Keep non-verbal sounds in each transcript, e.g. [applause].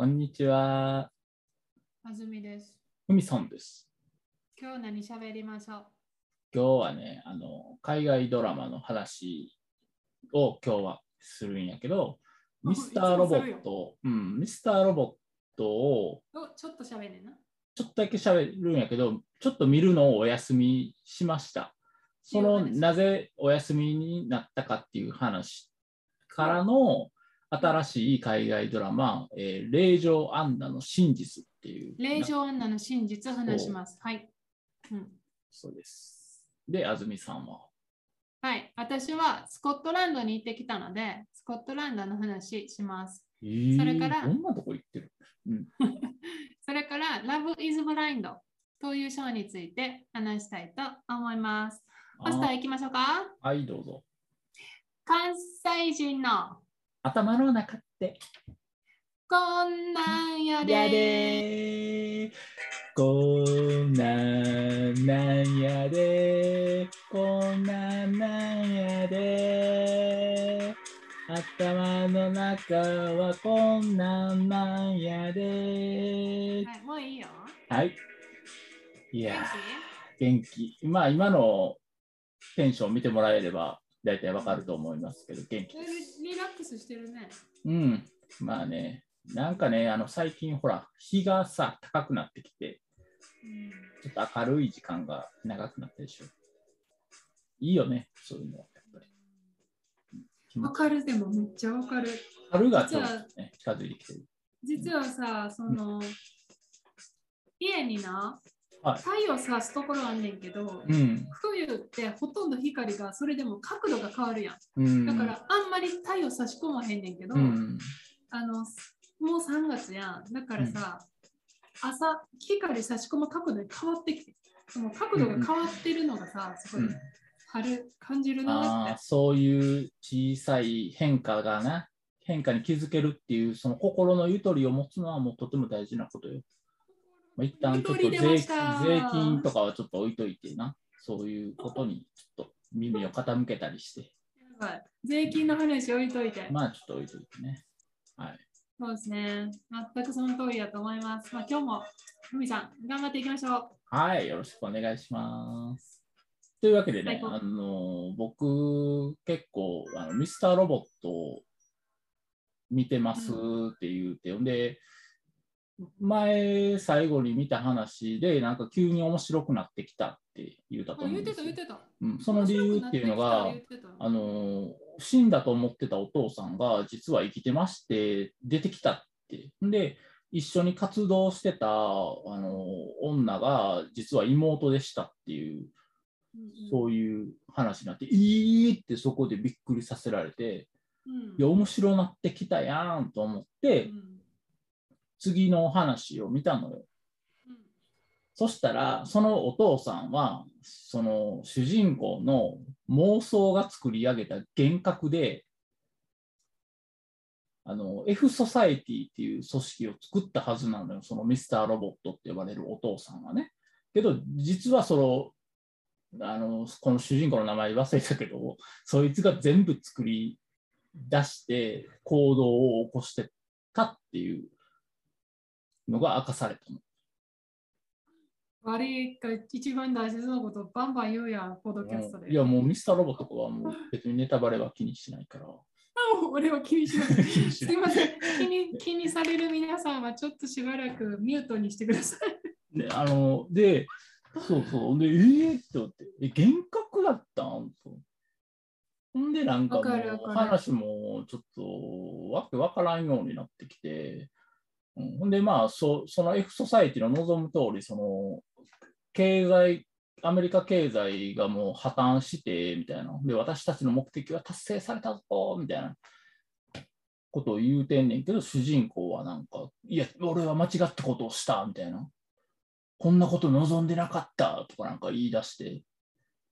こんにちは。あずみです。ふみさんです。今日何喋りましょう？今日はね、あの、海外ドラマの話を今日はするんやけど、あミスターロボット、うん、ミスターロボットをおちょっと喋るな。ちょっとだけ喋るんやけど、ちょっと見るのをお休みしました。その、なぜお休みになったかっていう話からの新しい海外ドラマ、えー、霊場アンナの真実っていう。霊場アンナの真実を話します。はい。うん、そうです。で、安住さんは？はい。私はスコットランドに行ってきたので、スコットランドの話します。えーそれからどんなとこ行ってる、うん、[laughs] それから、Love is Blind というショーについて話したいと思います。マスターあ行きましょうか？はい、どうぞ。関西人の頭の中って。こんなんやでやでーこんなんなんやでこんなんなんやで頭の中はこんなんなんやではい、もういいよ。はい。いや元気。まあ、今のテンション見てもらえれば、大体わかると思いますけど、元気気です。リリラックスしてるね。うん。まあね、なんかね、あの、最近ほら、日がさ、高くなってきて、うんちょっと明るい時間が長くなったでしょ。いいよね、そういうのは。やっぱりわかるでもめっちゃわかる。春がちょっ実はとね、近づいてきてる。実はさ、その、家にな、はい太陽さすところあんねんけど、うん。冬ってほとんど光がそれでも角度が変わるやん。うん。だからあんまり太陽差し込まへんねんけど、うん。あのもう3月やん。だからさ、朝光差し込む角度に変わってきて、その角度が変わってるのがさ、すごいうん春感じるなっ。そういう小さい変化がな、変化に気づけるっていう、その心のゆとりを持つのはもうとても大事なことよ。まあ、一旦ちょっと税税金とかはちょっと置いといてな、そういうことにちょっと耳を傾けたりして、はい税金の話置いといて。まあちょっと置いといてね。はい。そうですね。全くその通りだと思います。まあ、今日も、ふみさん、頑張っていきましょう。はい、よろしくお願いします。というわけでね、はいあの僕、結構あの、ミスターロボットを見てますって言うて、ん、で、前、最後に見た話で、なんか急に面白くなってきたって言うたと思うんですよ。その理由っていうのが、あの死んだと思ってたお父さんが実は生きてまして出てきたって。で一緒に活動してたあの女が実は妹でしたっていうそういう話になって、いいってそこでびっくりさせられて、うん。いや面白なってきたやんと思って、うん次の話を見たのよ。そしたら、そのお父さんは、その主人公の妄想が作り上げた幻覚で、あの F ソサエティっていう組織を作ったはずなのよ、そのミスターロボットって呼ばれるお父さんはね。けど、実はその、あのこの主人公の名前忘れたけど、そいつが全部作り出して行動を起こしてたっていうのが明かされたの。悪いが一番大切なことバンバン言うやん、ポッドキャストで。いや、もうミスターロボとかはもう別にネタバレは気にしないから。俺は [laughs] 気にしない。すいません気に。気にされる皆さんはちょっとしばらくミュートにしてください。で、あの、で、そうそう。で、えー、って思って、え、幻覚だったん？と。ほんで、なんか話もちょっとわけわからんようになってきて、ほんで、まあそ、その F ソサエティの望む通り、その、経済、アメリカ経済がもう破綻して、みたいな。で、私たちの目的は達成されたぞ、みたいなことを言うてんねんけど、主人公はなんか、いや、俺は間違ったことをした、みたいな。こんなこと望んでなかったとかなんか言い出して、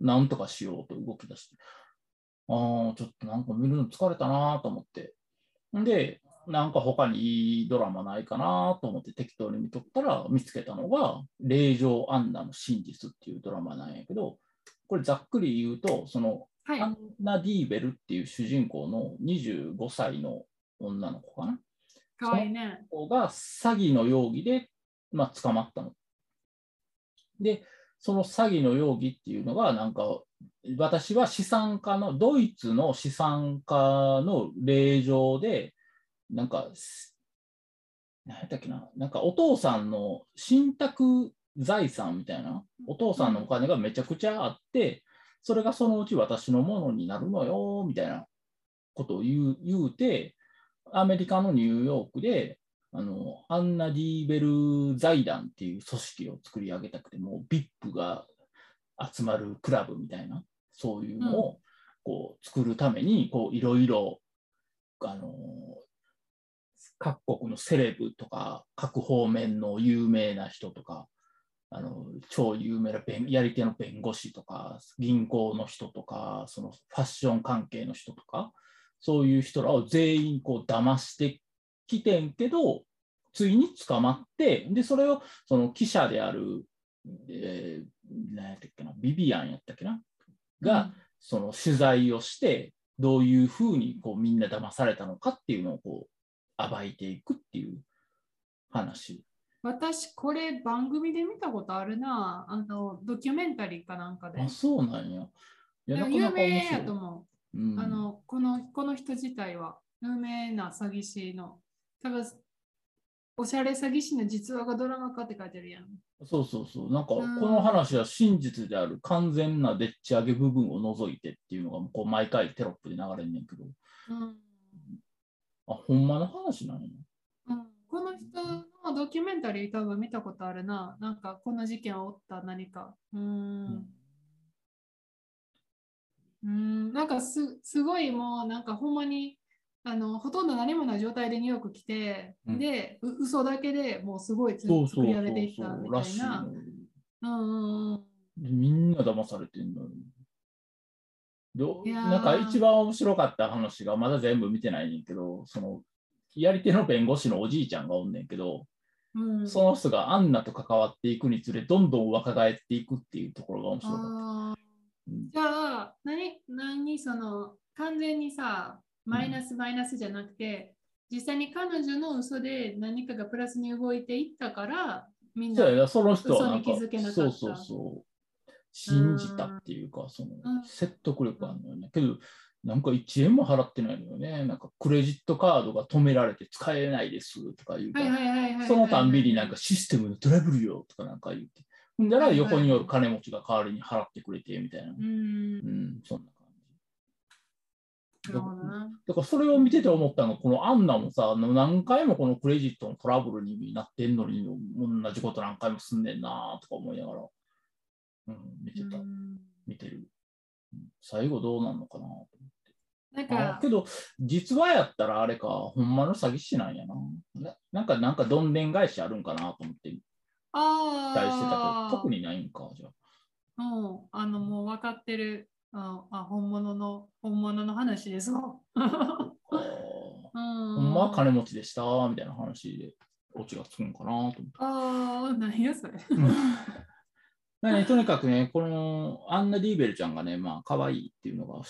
なんとかしようと動き出して、ああ、ちょっとなんか見るの疲れたなと思って。で、なんか他にいいドラマないかなと思って適当に見とったら見つけたのが、霊場アンナの真実っていうドラマなんやけど、これざっくり言うと、そのはいア。ンナ・ディーベルっていう主人公の25歳の女の子かな？かわいいね。子が詐欺の容疑で、まあ、捕まったの。で、その詐欺の容疑っていうのが、なんか、私は資産家の、ドイツの資産家の令状で、なんか、何やっけな、なんかお父さんの信託財産みたいな、お父さんのお金がめちゃくちゃあって、それがそのうち私のものになるのよ、みたいなことを言う言うて、アメリカのニューヨークで、あのアンナ・ディーベル財団っていう組織を作り上げたくて、もう VIP が集まるクラブみたいな、そういうのをこう作るために、こういろいろ、あの各国のセレブとか、各方面の有名な人とか、あの超有名な弁やり手の弁護士とか、銀行の人とか、そのファッション関係の人とか、そういう人らを全員こう騙してきてんけど、ついに捕まって、で、それをその記者である、えー、何やったっけな、ビビアンやったっけな、が、その取材をして、どういうふうにこうみんな騙されたのかっていうのをこう暴いていくっていう話。私、これ番組で見たことあるな。あの、ドキュメンタリーかなんかで。あ、そうなんや。いや、有名やと思う。うんあのこのこの人自体は有名な詐欺師の多分おしゃれ詐欺師の実話がドラマ化って書いてるやん。そうそうそう。なんか、こうんの話は真実である完全なでっち上げ部分を除いてっていうのが、こう毎回テロップで流れんねんけど、うんあ、ほんまの話なんや。うん、この人のドキュメンタリー多分見たことあるな。なんかこの事件を追った何か。うーん。うん、なんかすすごいもうなんかほんまにあのほとんど何もない状態でニューヨーク来て、うんでう嘘だけでもうすごい作り上げていったみたいな。みんな騙されてんのよ。なんか一番面白かった話がまだ全部見てないねんけど、そのやり手の弁護士のおじいちゃんがおんねんけど、うん、その人がアンナと関わっていくにつれ、どんどん若返っていくっていうところが面白かった。じゃあ何何その完全にさマイナスマイナスじゃなくて、実際に彼女の嘘で何かがプラスに動いていったからみんなその人はなんか嘘に気づけなかった。そうそうそう。信じたっていうか、そのうん説得力あるのよね。けど、なんか1円も払ってないのよね。なんかクレジットカードが止められて使えないですとか言うかはいら、そのたんびになんかシステムのトラブルよとかなんか言って。ほんだら横におる金持ちが代わりに払ってくれてみたいな。ううんん、そんなだからそれを見てて思ったのが、このアンナもさ、何回もこのクレジットのトラブルになってんのに、同じこと何回もすんねんなとか思いながら、うん、見てた、うん見てる。うん最後どうなんのかなとなんかあけど、実話やったらあれか、ほんまの詐欺師なんやな。ななんか、なんかどんでん返しあるんかなと思って期あ待してたけあど、特にないんか、じゃあ。うん、あのもう分かってるああ本物の本物の話ですわ。[laughs] ほんまは金持ちでした、みたいな話で、オチがつくんかなと思って。ああ、何やそれ。[laughs] まあね、とにかくね、このアンナ・ディーベルちゃんがね、まあ、可愛いっていうのが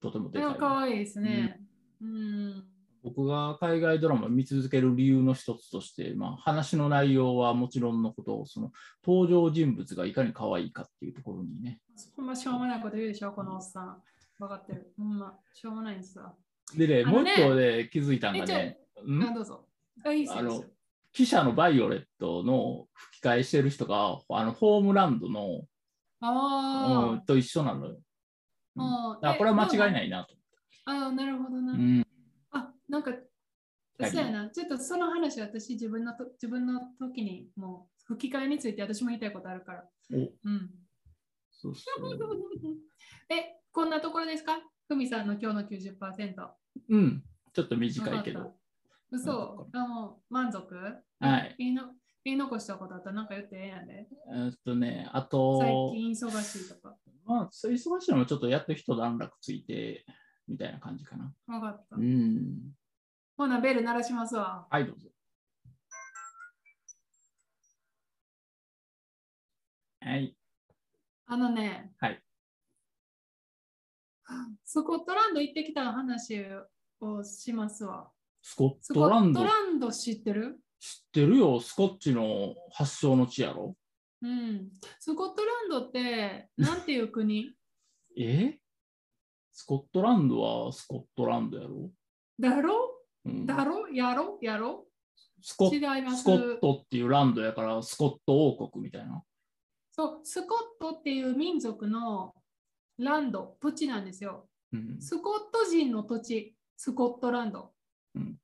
とてもでかい。かわいいですね。うん。僕が海外ドラマを見続ける理由の一つとして、まあ、話の内容はもちろんのこと、その登場人物がいかに可愛いかっていうところにね。ほんましょうもないこと言うでしょ、このおっさん。分かってる。ほんま、しょうもないんですわ。でね、ねもう一個で気づいたんがね、ん？あ、どうぞ。あ、いいっすよあのいいっすよ。記者のバイオレットの吹き替えしてる人が、あのホームランドの、あうんと一緒なのよ。うんああこれは間違いい。ないなと。ああ、なるほどな。うんあ、なんか、何そうやな。ちょっとその話、私自分のと自分の時にもう吹き替えについて私も言いたいことあるから。おうん。そうそう。[laughs] え、こんなところですか？ふみさんの今日の90%。うん、ちょっと短いけど。嘘あもう満足？はい。言いの言い残したことあった？らなんか言ってええやんで。えーっとね、あ最と、近忙しいとか。まあ、そう忙しいのもちょっとやってる人段落ついて、みたいな感じかな。わかった。うん。ほな、ベル鳴らしますわ。はい、どうぞ。はい。あのね、はい。スコットランド行ってきた話をしますわ。スコッスコットランド。トランド知ってる？知ってるよ、スコッチの発祥の地やろ。うん。スコットランドって、なんていう国？[laughs] え？スコットランドはスコットランドやろ、だろ？うん、だろ？やろ？やろ？スコ違います。スコットっていうランドやからスコット王国みたいな。そう、スコットっていう民族のランド、土地なんですよ。うん。スコット人の土地、スコットランド。うん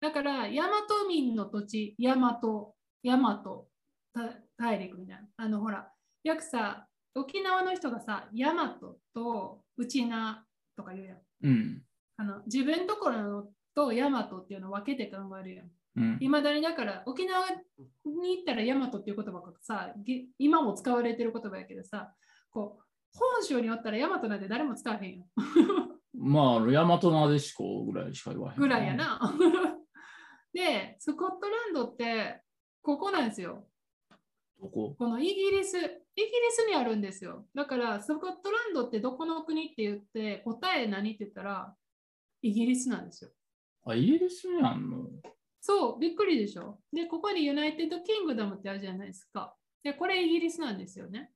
だから、ヤマト民の土地、ヤマト、ヤマトた大陸みたいな。あの、ほら、よくさ、沖縄の人がさ、ヤマトとウチナとか言うやん。うんあの自分ところのとヤマトっていうのを分けて考えるやん。うんいまだにだから沖縄に行ったらヤマトっていう言葉がさ、ぎ今も使われてる言葉やけどさ、こう本州におったらヤマトなんて誰も使わへんよ。まあ、大和なでしこぐらいしか言わへん。ぐらいや。な。[laughs] で、スコットランドってここなんですよ。どこ？このイギリス、イギリスにあるんですよ。だからスコットランドってどこの国って言って答え何って言ったらイギリスなんですよ。あ、イギリスにあんの？そう、びっくりでしょ。で、ここに United Kingdom ってあるじゃないですか。で、これイギリスなんですよね。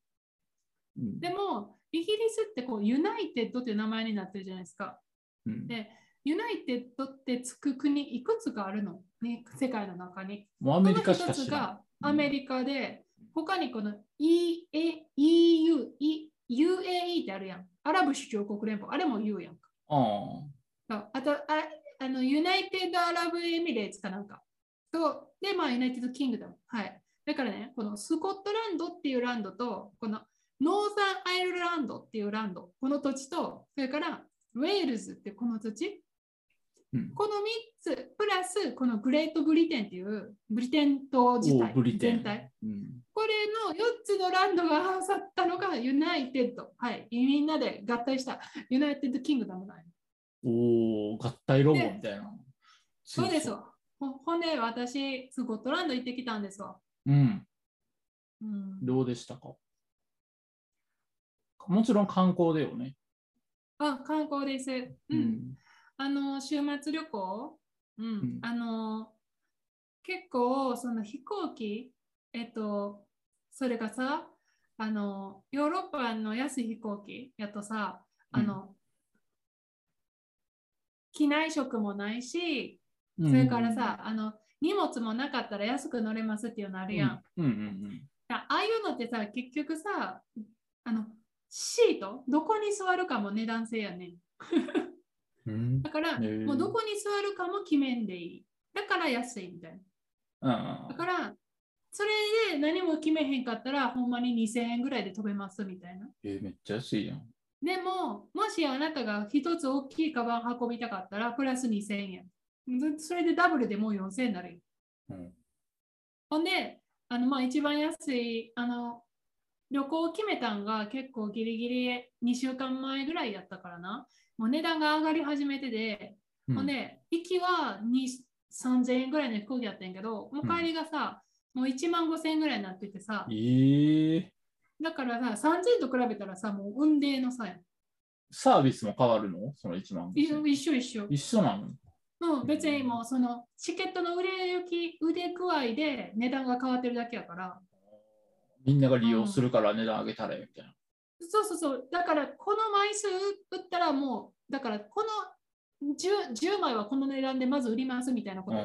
うんでも、イギリスってこう United っていう名前になってるじゃないですか。うんで、 United ってつく国いくつかあるの、ね、世界の中に。もうアメリカしか知らアメリカで、他にこの EU、E- UAE ってあるやん。アラブ首長国連邦、あれも言うやんか。あああとあ、あの、 United Arab Emirates かなんか。と、で、まあ、 United Kingdom。はい。だからね、このスコットランドっていうランドと、この Northern Ireland っていうランド、この土地と、それからウェールズってこの土地、うんこの3つ、プラスこのグレートブリテンっていうブリテン島自体ブリテン全体。うんこれの4つのランドが合わさったのが United。はい。みんなで合体した United Kingdom なんよおお合体ロボみたいな。そうですわ。ほほんで、私、スコットランド行ってきたんですわ。うん。うん、どうでしたか？もちろん観光だよね。あ、観光です。う。うんん。あの、週末旅行、うん、んあの、結構、その飛行機、えっと、それがさ、あの、ヨーロッパの安い飛行機やとさ、あの、機内食もないし、それからさ、あの、荷物もなかったら安く乗れますっていうのあうん、るやん。うんうんあああいうのってさ、結局さ、あの、シート、どこに座るかも値段制やねだから、もうどこに座るかも決めんでいい。だから安いみたいな。だから、それで何も決めへんかったら、ほんまに2000円ぐらいで飛べますみたいな。えーめっちゃ安いやん。でも、もしあなたが一つ大きいカバン運びたかったら、プラス2000円。ずそれでダブルでもう4000円になるよ。うんほんで、あのまあ一番安いあの旅行を決めたんが結構ギリギリ2週間前ぐらいやったからな。もう値段が上がり始めてて、うんほんで、行きは2 3000円ぐらいの飛行機やったんやけど、もう帰りがさ、もう1万5000円ぐらいになっててさ、えー、だからさ、3000円と比べたらさ、もう運命の差やん。サービスも変わるの？その1万一緒一緒一緒。一緒なの？うん、別にもうそのチケットの売れ行き、腕具合で値段が変わってるだけやから。みんなが利用するから値段上げたらええみたいな。そうそうそう。だから、この枚数売ったらもう、だから、この 10, 10枚はこの値段でまず売りますみたいなこと。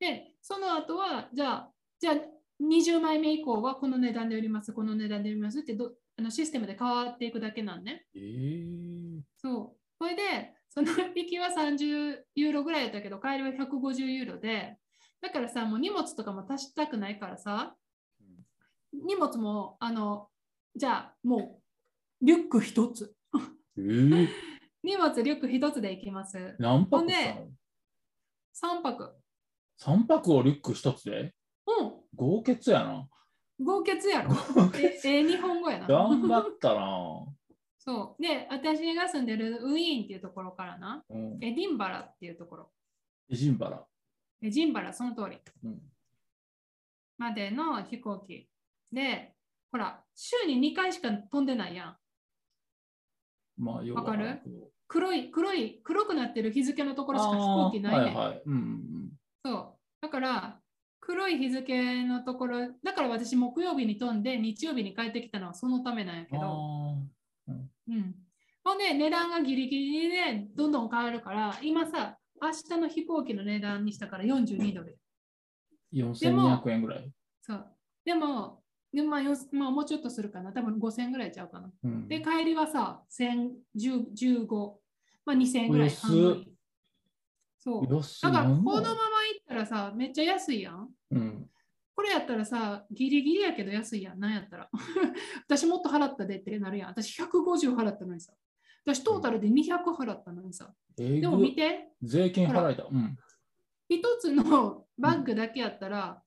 で、その後は、じゃあ、じゃあ、20枚目以降はこの値段で売ります、この値段で売りますってどあのシステムで変わっていくだけなんね。えー、そう。それで、その引きは30ユーロぐらいだったけど、帰りは150ユーロで、だからさ、もう荷物とかも足したくないからさ、荷物も、あの、じゃあ、もう、リュック一つ。えー、[laughs] 荷物、リュック一つで行きます。何泊したの？3泊。?3 泊をリュック1つで？うん。合血やな。合血やろ。え、えー日本語やな。頑張ったな。[laughs] そう。で、私が住んでるウィーンっていうところからな、うん、エディンバラっていうところ。エジンバラ。エジンバラ、その通り。うん、までの飛行機。で、ほら、週に2回しか飛んでないやん。まあ、よわかる？黒い、黒い、黒くなってる日付のところしか飛行機ないねはいはい。うんうんそう。だから、黒い日付のところ、だから私、木曜日に飛んで、日曜日に帰ってきたのはそのためなんやけうん。うん。ほんで、値段がギリギリでどんどん変わるから、今さ、明日の飛行機の値段にしたから42ドル。ー4200円ぐらい？そう。でも、でまあ、よまあ、もうちょっとするかな。多分5000円ぐらいちゃうかな。うんで、帰りはさ、1015、まあ、2000円ぐらいそう。だから、このまま行ったらさ、めっちゃ安いやん。うん。これやったらさ、ギリギリやけど安いやん。なんやったら。[laughs] 私もっと払ったでってなるやん。私150払ったのにさ。私トータルで200払ったのにさ。えでも見て、税金払えた。うん。一つのバッグだけやったら、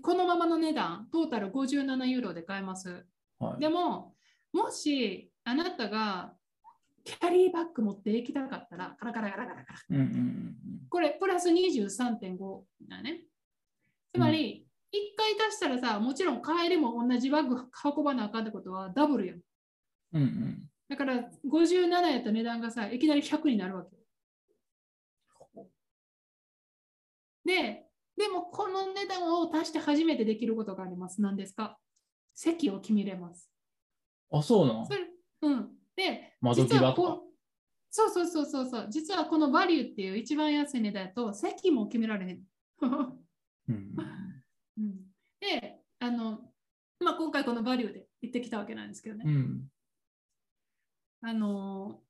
このままの値段、トータル57ユーロで買えます。はい。でも、もしあなたがキャリーバッグ持って行きたかったら、カラカラカラカラカラ。うんうんうんこれ、プラス23.5だね。つまり、一回足したらさ、もちろん帰りも同じバッグ運ばなあかんってことはダブルよ。うん。うんうん。だから、57やった値段がさ、いきなり100になるわけ。で、でもこの値段を足して初めてできることがあります。何ですか？席を決めれます。あ、そうなのうん。で、窓際とか？こそうそうそうそうそう。実はこのバリューっていう一番安い値段だと席も決められへん。うん。うんで、あの、まあ、今回このバリューで行ってきたわけなんですけどね。うん。あの、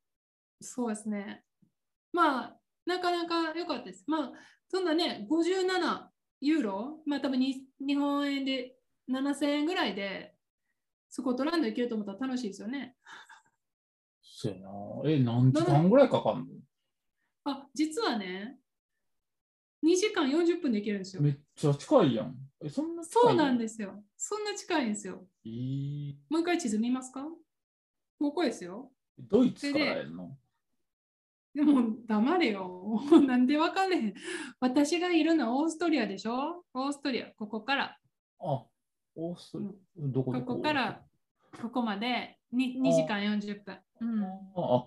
そうですね。まあ、なかなか良かったです。まあ、そんなね、57ユーロ、まあ多分に日本円で7000円ぐらいで、スコットランド行けると思ったら楽しいですよね。そうやな。え、何時間ぐらいかかんの？あ、実はね、2時間40分で行けるんですよ。めっちゃ近いやん。え、そんな近いそうなんでですよ。そんな近いんですよ。えーもう一回地図見ますか？ここですよ。ドイツからやんの？でも黙れよ。[laughs] なんでわかんねん。私がいるのはオーストリアでしょ？オーストリア、ここから、あ、オーストリア。どここどこ？こからここまで 2, 2時間40分。うん、あ、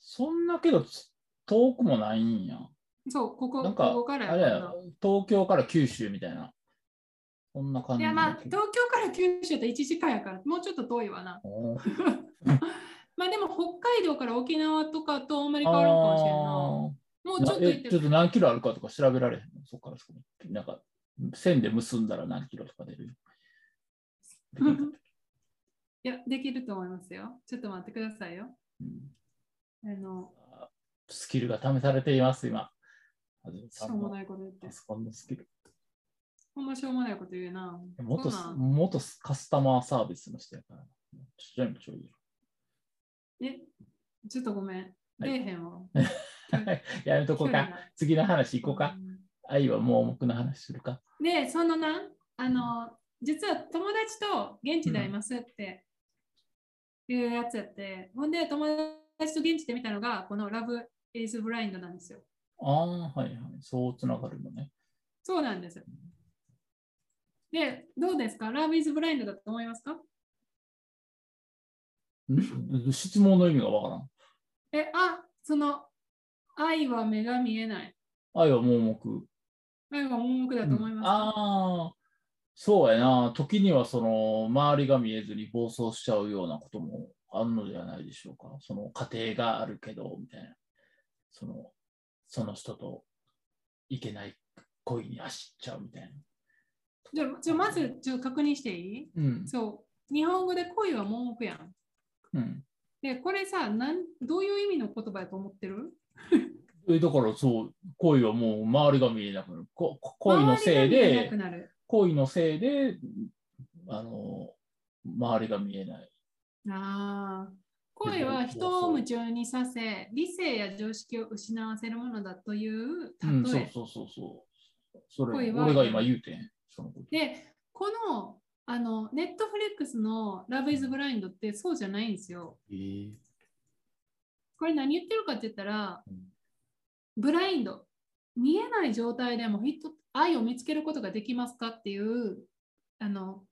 そんなけどつ遠くもないんや。そう、ここなんか、ここからあれや東京から九州みたいな。そんな感じいや、まあ、東京から九州って1時間やから、もうちょっと遠いわな。[laughs] まあでも、北海道から沖縄とかとあんまり変わらんかもしれんな。もうちょっと行っちょっと何キロあるかとか調べられへんの？そこからそこに。なんか、線で結んだら何キロとか出る？[laughs] いや、できると思いますよ。ちょっと待ってくださいよ。うんあの、スキルが試されています、今。しょうもないこと言ってパ。ソコンのスキル。ほんましょうもないこと言うな。元元カスタマーサービスの人やから。ちょいちょいえ、ちょっとごめん。はい出えへんわ。[laughs] やめとこうか。次の話行こうか。うん愛は盲目の話するか。で、そのな、あの、実は友達と現地で会いますっていうやつやって、ほんで友達と現地で見たのが、この Love is Blind なんですよ。ああ、はいはい。そうつながるのね。そうなんですよ。で、どうですか ?Love is Blind だと思いますか？ん？質問の意味がわからん。え、あ、その、愛は目が見えない。愛は盲目。愛は盲目だと思いますか、ああ、そうやな。時にはその周りが見えずに暴走しちゃうようなこともあるのではないでしょうか。その家庭があるけど、みたいな。その、その人といけない恋に走っちゃうみたいな。じゃあじゃあまずちょっと確認していい？うん。そう。日本語で恋は盲目やん。うん。で、これさ、なんどういう意味の言葉やと思ってる？えだからそう、恋はもう周りが見えなくなる。こ恋のせいで恋のせいで、あの、周りが見えない。ああ。恋は人を夢中にさせ、理性や常識を失わせるものだといううん、そう例え。そうそうそう。それ、恋は俺が今言うてん。そのこと。で、この、あの、ネットフリックスの Love is Blind ってそうじゃないんですよ。えーこれ何言ってるかって言ったら、うんブラインド、見えない状態でも人愛を見つけることができますかっていう、あの、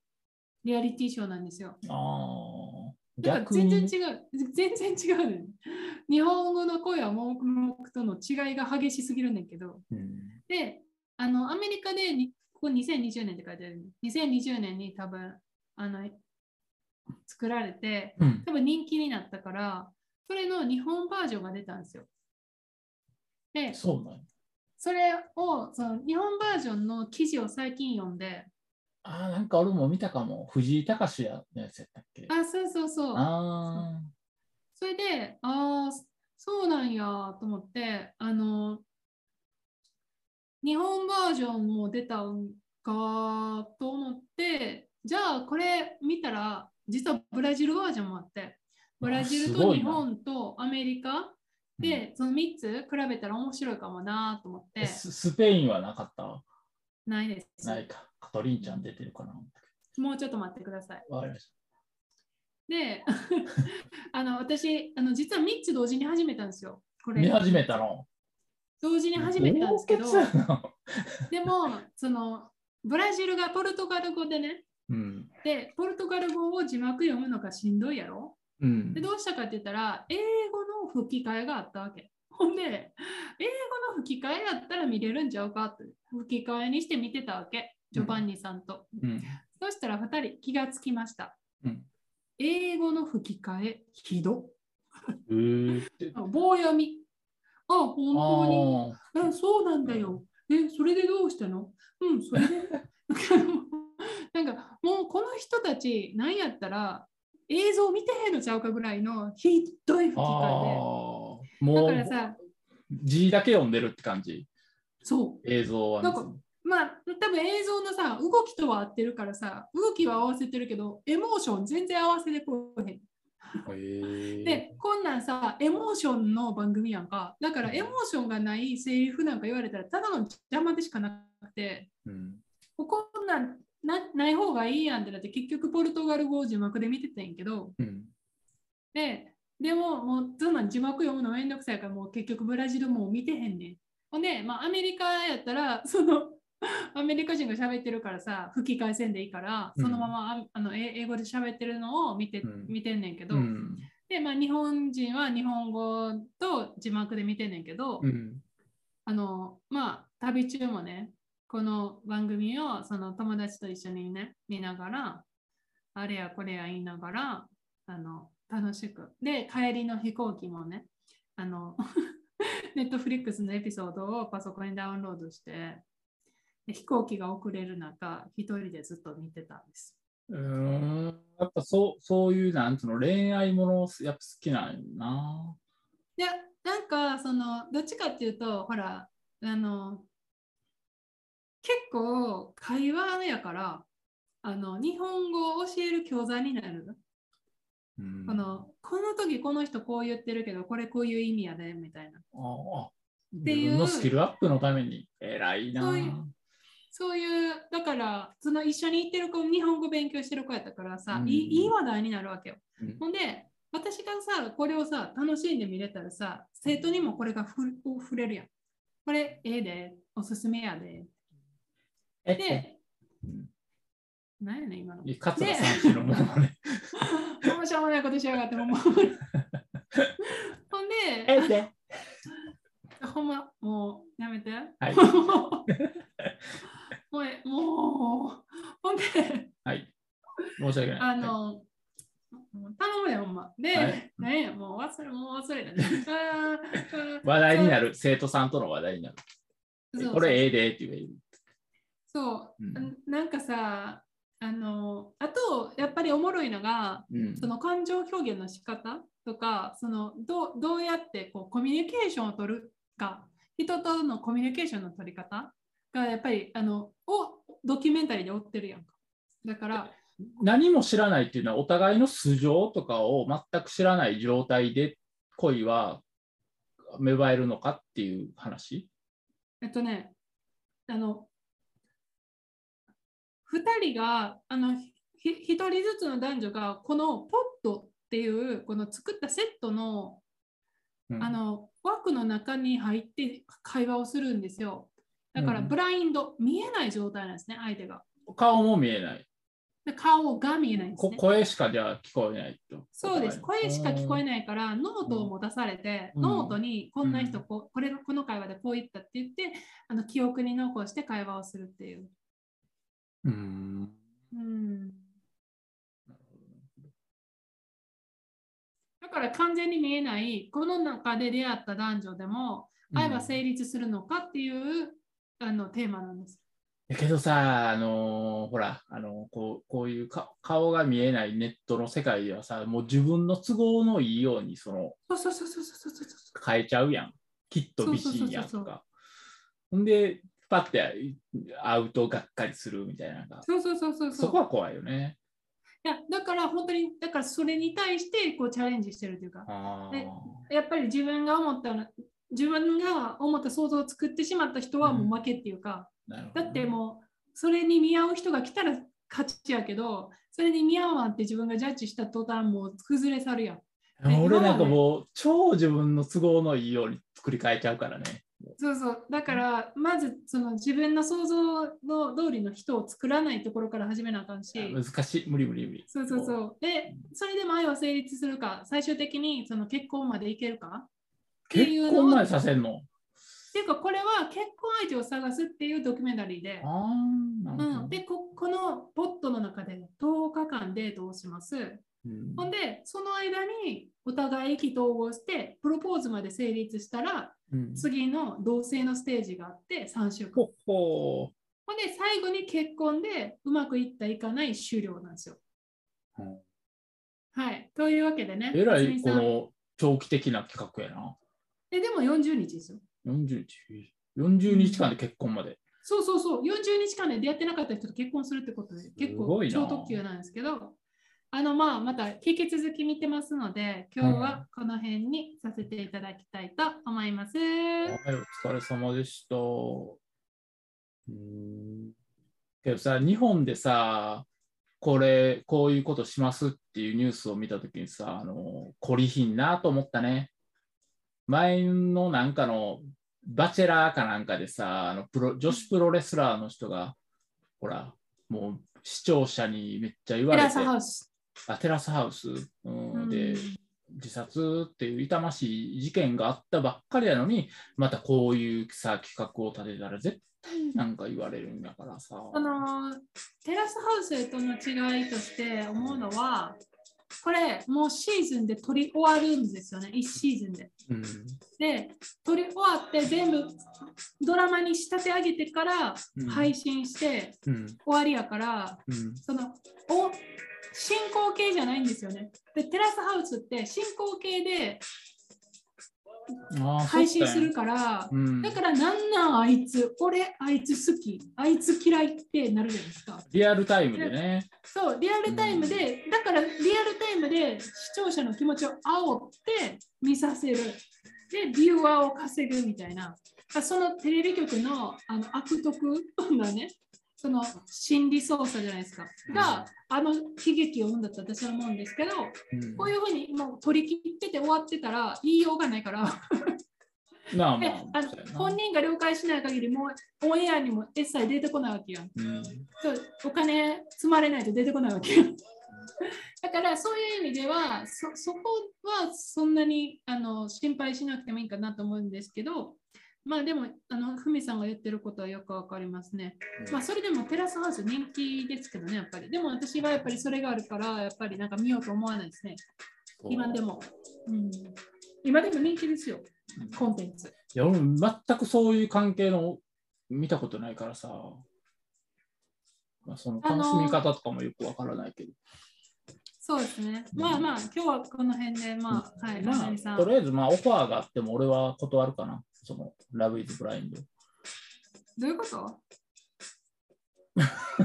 リアリティショーなんですよ。ああ、だから逆全然に違う。全然違うねん。日本語の声は黙々との違いが激しすぎるねんけど。うんで、あの、アメリカでに、ここ2020年って書いてある。2020年に多分、あの、作られて、うん多分人気になったから、それの日本バージョンが出たんですよ。で、そうなんやそれを、その日本バージョンの記事を最近読んで、あーなんか俺も見たかも。藤井隆やのやつやったっけ？あ、そうそうそう。あそれで、ああ、そうなんやと思って、あの、日本バージョンも出たんかと思って、じゃあこれ見たら、実はブラジルバージョンもあって、ブラジルと日本とアメリカーで、その3つ比べたら面白いかもなと思っえて、ススペインはなかった？ないです。ないか。カトリンちゃん出てるかな。もうちょっと待ってください。わかりましで、[laughs] あの私あの、実は3つ同時に始めたんですよ。こた。れ見始めたの？同時に始めたんですけど、[laughs] でも、そのブラジルがポルトガル語でね、うん。で、ポルトガル語を字幕読むのがしんどいやろ？うんで、どうしたかって言ったら、英語の吹き替えがあったわけ。ほんで、英語の吹き替えやったら見れるんちゃうかって、吹き替えにして見てたわけ、ジョバンニさんと。うん。そしたら2人気がつきました。うん英語の吹き替え、ひど。えー、[laughs] 棒読み。あ、本当に。ああそうなんだよ。え、それでどうしたの？うん、それで。[laughs] なんか、もうこの人たち、なんやったら、映像見てへんのちゃうかぐらいのひどい吹きあ替えで。ー。だもうからさ、字だけ読んでるって感じ？そう。映像はなんかまあ、多分映像のさ、動きとは合ってるからさ、動きは合わせてるけど、エモーション全然合わせてこうへん。で、こんなんさ、エモーションの番組やんか。だから、エモーションがないセリフなんか言われたら、ただの邪魔でしかなくて、うん。こんなんなない方がいいやんってなって、結局ポルトガル語を字幕で見てたんやけど、うん。で、でも、もう、そんなん字幕読むのめんどくさいから、もう結局ブラジルも見てへんねん。ほんで、まあ、アメリカやったら、その、[laughs] アメリカ人が喋ってるからさ、吹き替えせんでいいから、そのまま、ああのえ英語で喋ってるのを見て,、うん。見てんねんけど、うん。で、まあ、日本人は日本語と字幕で見てんねんけど、うん。あの、まあ、旅中もね、この番組をその友達と一緒にね、見ながら、あれやこれや言いながら、あの、楽しく。で、帰りの飛行機もね、あの、[laughs] ネットフリックスのエピソードをパソコンにダウンロードして、で飛行機が遅れる中、一人でずっと見てたんです。うーんやっぱそうそういうなんつうの恋愛ものやっぱ好きなんやな。いや、なんか、その、どっちかっていうと、ほら、あの、結構会話やから、あの、日本語を教える教材になる。うんこの、この時この人こう言ってるけど、これこういう意味やで、みたいな。ああていう自分のスキルアップのために偉いな。そういうそういう、だから、その一緒に行ってる子、日本語勉強してる子やったからさ、うんいい話題になるわけよ。うんほんで、私がさ、これをさ、楽しんで見れたらさ、生徒にもこれがふ触れるやん。これ、ええで、おすすめやで。えで、うんなんやねん、今の。桂三振の [laughs] ものね。面白いことしやがって、もう。[laughs] ほんで、えで。ほんま、もう、やめて。はい。[laughs] もうえ、もう、ほんで、はい。申し訳ない。あの、頼むで、ほんま。で、はいねもう忘れ、もう忘れたね。[laughs] 話題になる、生徒さんとの話題になる。そうこれええでって言える。そう、うんなんかさ、あの、あと、やっぱりおもろいのが、うんその感情表現の仕方とか、そのどうどうやってこうコミュニケーションを取るか、人とのコミュニケーションの取り方がやっぱりあのをドキュメンタリーで追ってるやんか。だから、何も知らないっていうのはお互いの素性とかを全く知らない状態で恋は芽生えるのかっていう話？えっとね、あの、2人が、あの、ひ1人ずつの男女が、このポットっていう、この作ったセットのうんあの枠の中に入って会話をするんですよ。だからうんブラインド、見えない状態なんですね、相手が。顔も見えない。で顔が見えないんです、ね。こ声しかじゃあ聞こえないと。そうです。声しか聞こえい。ないから、ノートを持たされて、うんノートにこんな人うんこう、これこの会話でこう言ったって言って、あの記憶に残して会話をするっていう。うん。うん、だから完全に見えない、この中で出会った男女でも、愛は成立するのかっていう、あのテーマなんです。だけどさ、あのーほら、あのこうこういうか顔が見えないネットの世界ではさ、もう自分の都合のいいようにそのそうそうそうそうそうそうそう。変えちゃうやん。きっと美人やそうそうそうそうとか。ほんで、パッて会うとがっかりするみたいなそうそうそうそうそう。そこは怖いよね。いやだから本当に、だからそれに対してこうチャレンジしてるというか、やっぱり自分が思った自分が思った想像を作ってしまった人はもう負けっていうか、ーなるほどねだってもうそれに見合う人が来たら勝ちやけど、それに見合わんって自分がジャッジした途端もう崩れ去るやん。ね俺なんかもう超自分の都合のいいように作り変えちゃうからね。そうそう。だから、まずその自分の想像の通りの人を作らないところから始めなあかんし。難しい、無理無理無理。そうそうそう。で、それでも愛は成立するか、最終的にその結婚までいけるかっていうのを結婚までさせんの？っていうか、これは結婚相手を探すっていうドキュメンタリーで、うん、でこ、このポットの中で10日間デートをします？うんほんで、その間にお互い意気投合して、プロポーズまで成立したら、うん次の同性のステージがあって3週間。ほほほんで、最後に結婚でうまくいったいかない終了なんですよ。ーうんはい。というわけでね。えらいこの長期的な企画やな。えでも40日ですよ。40日。40日間で結婚まで。そうそうそう。40日間で出会ってなかった人と結婚するってことで、結構超特急なんですけど、あのまあまた引き続き見てますので、今日はこの辺にさせていただきたいと思います。はい、お疲れ様でした。うーんけどさ、日本でさ、これ、こういうことしますっていうニュースを見たときにさ、あの、懲りひんなと思ったね。前のなんかの、バチェラーかなんかでさ、あのプロ女子プロレスラーの人が、ほら、もう視聴者にめっちゃ言われて。テラス、ハウス。あテラスハウス、うん。うん。で、自殺っていう痛ましい事件があったばっかりなのに、またこういうさ企画を立てたら絶対なんか言われるんだからさ。あのテラスハウスとの違いとして思うのは、これもうシーズンで撮り終わるんですよね、1シーズンで。うん。で、撮り終わって全部ドラマに仕立て上げてからうん。配信してうん。終わりやから、うん。そのお進行形じゃないんですよね。で、テラスハウスって進行形で配信するから、うんだからなんなんあいつ、俺あいつ好き、あいつ嫌いってなるじゃないですか。リアルタイムでね。そう、リアルタイムで、だからリアルタイムで視聴者の気持ちを煽って見させる。で、ビューアーを稼ぐみたいな。そのテレビ局のあの悪徳なね、その心理操作じゃないですか。が、あの悲劇を生んだと私は思うんですけど、うんこういうふうにもう取り切ってて終わってたら言いようがないから、でまあまあ [laughs] あの本人が了解しない限りもうオンエアにも一切出てこないわけやん。うんそうお金積まれないと出てこないわけよ。だからそういう意味ではそそこはそんなにあの心配しなくてもいいかなと思うんですけど、まあでも、あのふみさんが言ってることはよくわかりますね。まあそれでもテラスハウス人気ですけどね、やっぱり。でも私はやっぱりそれがあるから、やっぱりなんか見ようと思わないですね。今でも。うん、今でも人気ですよ、コンテンツ。いや俺全くそういう関係の見たことないからさ、まあ、その楽しみ方とかもよくわからないけど、そうですね。まあまあ、今日はこの辺で、まあ、はい、まあ、んとりあえずまあオファーがあっても俺は断るかな、そのラブイズブラインどういうこと？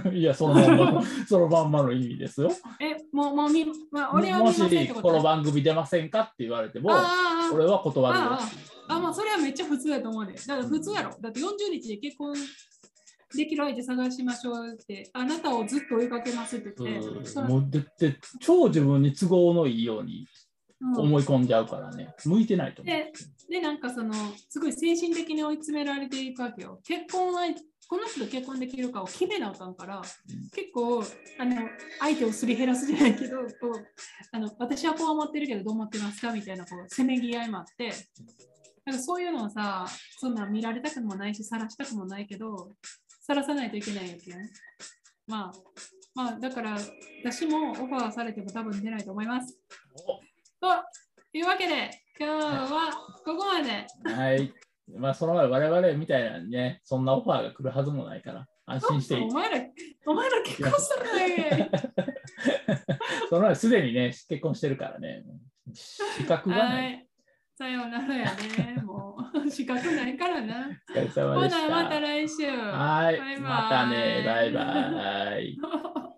ド。[laughs] いや、そのまんまの [laughs] そのまんまの意味ですよ。え、もう、もう見、まあ、俺は見もませんってしこと？この番組出ませんかって言われても、あ俺は断るよああ、あ、まあ、それはめっちゃ普通だと思うね。だから普通やろ。だって40日で結婚できる相手探しましょうって、あなたをずっと追いかけますって言って、うん。そのもうでって超自分に都合のいいようにうん思い込んじゃうからね、向いてないと思う。でで、なんかその、すごい精神的に追い詰められていくわけよ。結婚相この人と結婚できるかを決めなあかんから、結構あの相手をすり減らすじゃないけどこうあの私はこう思ってるけどどう思ってますかみたいなこうせめぎ合いもあってなんかそういうのをさそんな見られたくもないし晒したくもないけど晒さないといけないわけよね。まあまあだから私もオファーされても多分出ないと思います。というわけで今日はここまで。はい。まあ、その前、我々みたいなね、そんなオファーが来るはずもないから、安心していいお。前ら、お前ら結婚するね。[laughs] その前、すでにね、結婚してるからね、資格がはない。い。さようならやね。[laughs] もう資格ないからな。お疲れ様ほでした。な、また来週。はい。バイバイまたね。バイバイ。[laughs]